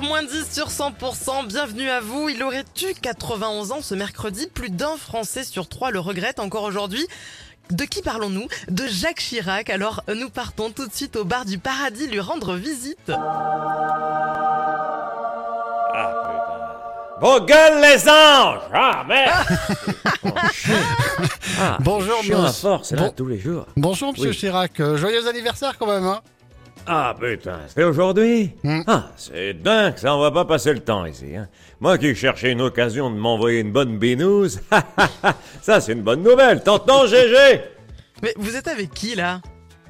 9h moins 10 sur 100%, bienvenue à vous. Il aurait eu 91 ans ce mercredi, plus d'un Français sur trois le regrette encore aujourd'hui. De qui parlons-nous? De Jacques Chirac. Alors nous partons tout de suite au bar du paradis lui rendre visite. Vos gueules les anges Ah merde ah, Bonjour, je suis en monsieur. force là Bon- tous les jours. Bonjour Monsieur Oui. Chirac, Euh, joyeux anniversaire quand même. Hein Ah putain, c'est aujourd'hui? Hmm. Ah, c'est dingue, ça on va pas passer le temps ici. Hein. Moi qui cherchais une occasion de m'envoyer une bonne binouse, ça c'est une bonne nouvelle, t'entends GG Mais vous êtes avec qui là?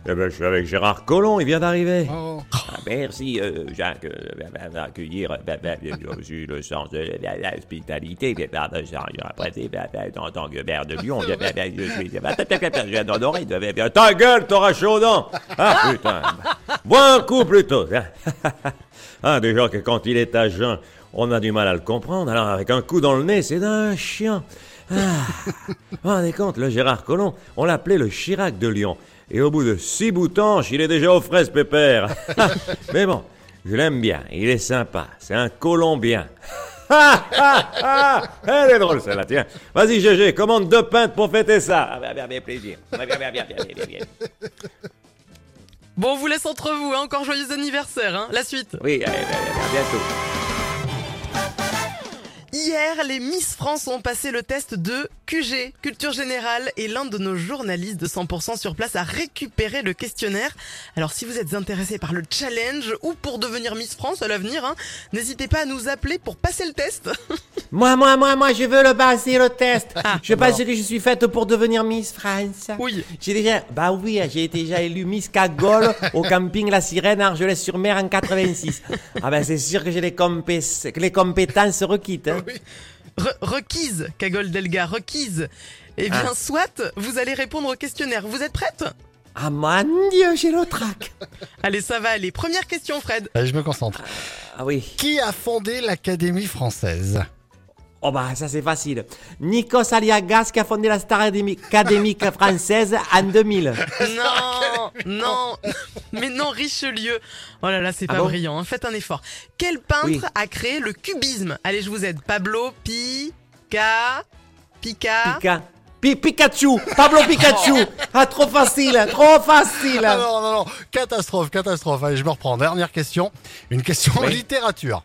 Eh ben je suis avec Gérard Collomb, il vient d'arriver. Oh. Ah, merci euh, Jacques euh, bah, bah, d'accueillir euh, bah, bah, j'ai le sens de l'hospitalité bah, bah, bah, bah, bah, en tant que maire de Lyon bah, bah, bah, je suis bah, bah, bah, bah, bah, j'ai bah, bah, bah, ta gueule t'auras chaud dents ah putain bois un coup plutôt hein. ah déjà que quand il est à jeun on a du mal à le comprendre alors avec un coup dans le nez c'est d'un chien ah. Vous vous rendez compte, le Gérard Collomb, on l'appelait le Chirac de Lyon. Et au bout de six boutanches, il est déjà aux fraises pépère. Mais bon, je l'aime bien, il est sympa, c'est un Colombien. Ah, ah, ah, Elle est drôle celle-là, tiens. Vas-y GG, commande deux pintes pour fêter ça. Ah, bien, bien, bien, plaisir. Bien, bien, bien, bien, bien, bien, bien. Bon, on vous laisse entre vous, hein. encore joyeux anniversaire. Hein. La suite. Oui, allez, allez, à bientôt. Hier, les Miss France ont passé le test de QG, Culture Générale, et l'un de nos journalistes de 100% sur place a récupéré le questionnaire. Alors si vous êtes intéressé par le challenge ou pour devenir Miss France à l'avenir, hein, n'hésitez pas à nous appeler pour passer le test. Moi, moi, moi, moi, je veux le passer le test. Ah, je pense que je suis faite pour devenir Miss France. Oui. J'ai déjà, bah oui, j'ai été déjà élue Miss Cagole au camping La Sirène à Argelès-sur-Mer en 86. Ah ben c'est sûr que j'ai les, compé- que les compétences requises. hein. Re- requise, Cagole Delga, requise. Eh bien, soit vous allez répondre au questionnaire. Vous êtes prête? Ah mon Dieu, j'ai le trac. Allez, ça va aller. Première question, Fred. Allez, je me concentre. Ah oui. Qui a fondé l'Académie française? Oh bah ça c'est facile. Nikos Aliagas qui a fondé la Star Academy- académique française en 2000. Non, non, mais non, Richelieu. Oh là là, c'est Ah pas bon brillant. hein. Faites un effort. Quel peintre Oui. a créé le cubisme? Allez, je vous aide. Pablo Pica, Pica. Pika. Pi- Pikachu Pablo Pikachu Ah trop facile, trop facile Ah non, non, non, catastrophe, catastrophe. Allez, je me reprends. Dernière question. Une question littérature.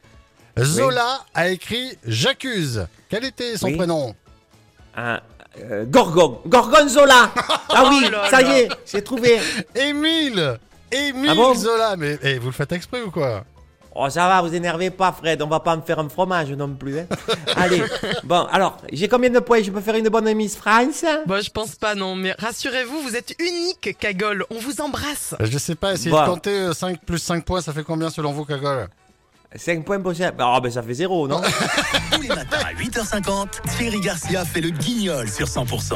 Zola a écrit J'accuse. Quel était son Oui. prénom? Ah, euh, Gorgon, Gorgonzola Ah oui, Oh là ça là. y est, j'ai trouvé Émile Émile Ah bon? Zola. Mais eh, vous le faites exprès ou quoi? Oh ça va, vous énervez pas Fred, on va pas me faire un fromage non plus. hein. Allez, bon, alors, j'ai combien de points? Je peux faire une bonne Miss France? Bon, je pense pas, non, mais rassurez-vous, vous êtes unique, Cagole. On vous embrasse. Je sais pas, essayez Bah. de compter euh, 5 plus 5 points, ça fait combien selon vous, Cagole? 5 points ça. Ah ben ça fait zéro, non? Tous les matins à 8h50, Thierry Garcia fait le guignol sur 100%.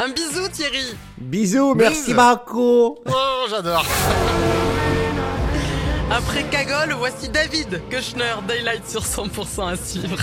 Un bisou, Thierry. Bisous, merci Bise. Marco Oh, j'adore Après Cagole, voici David Kushner, Daylight sur 100% à suivre.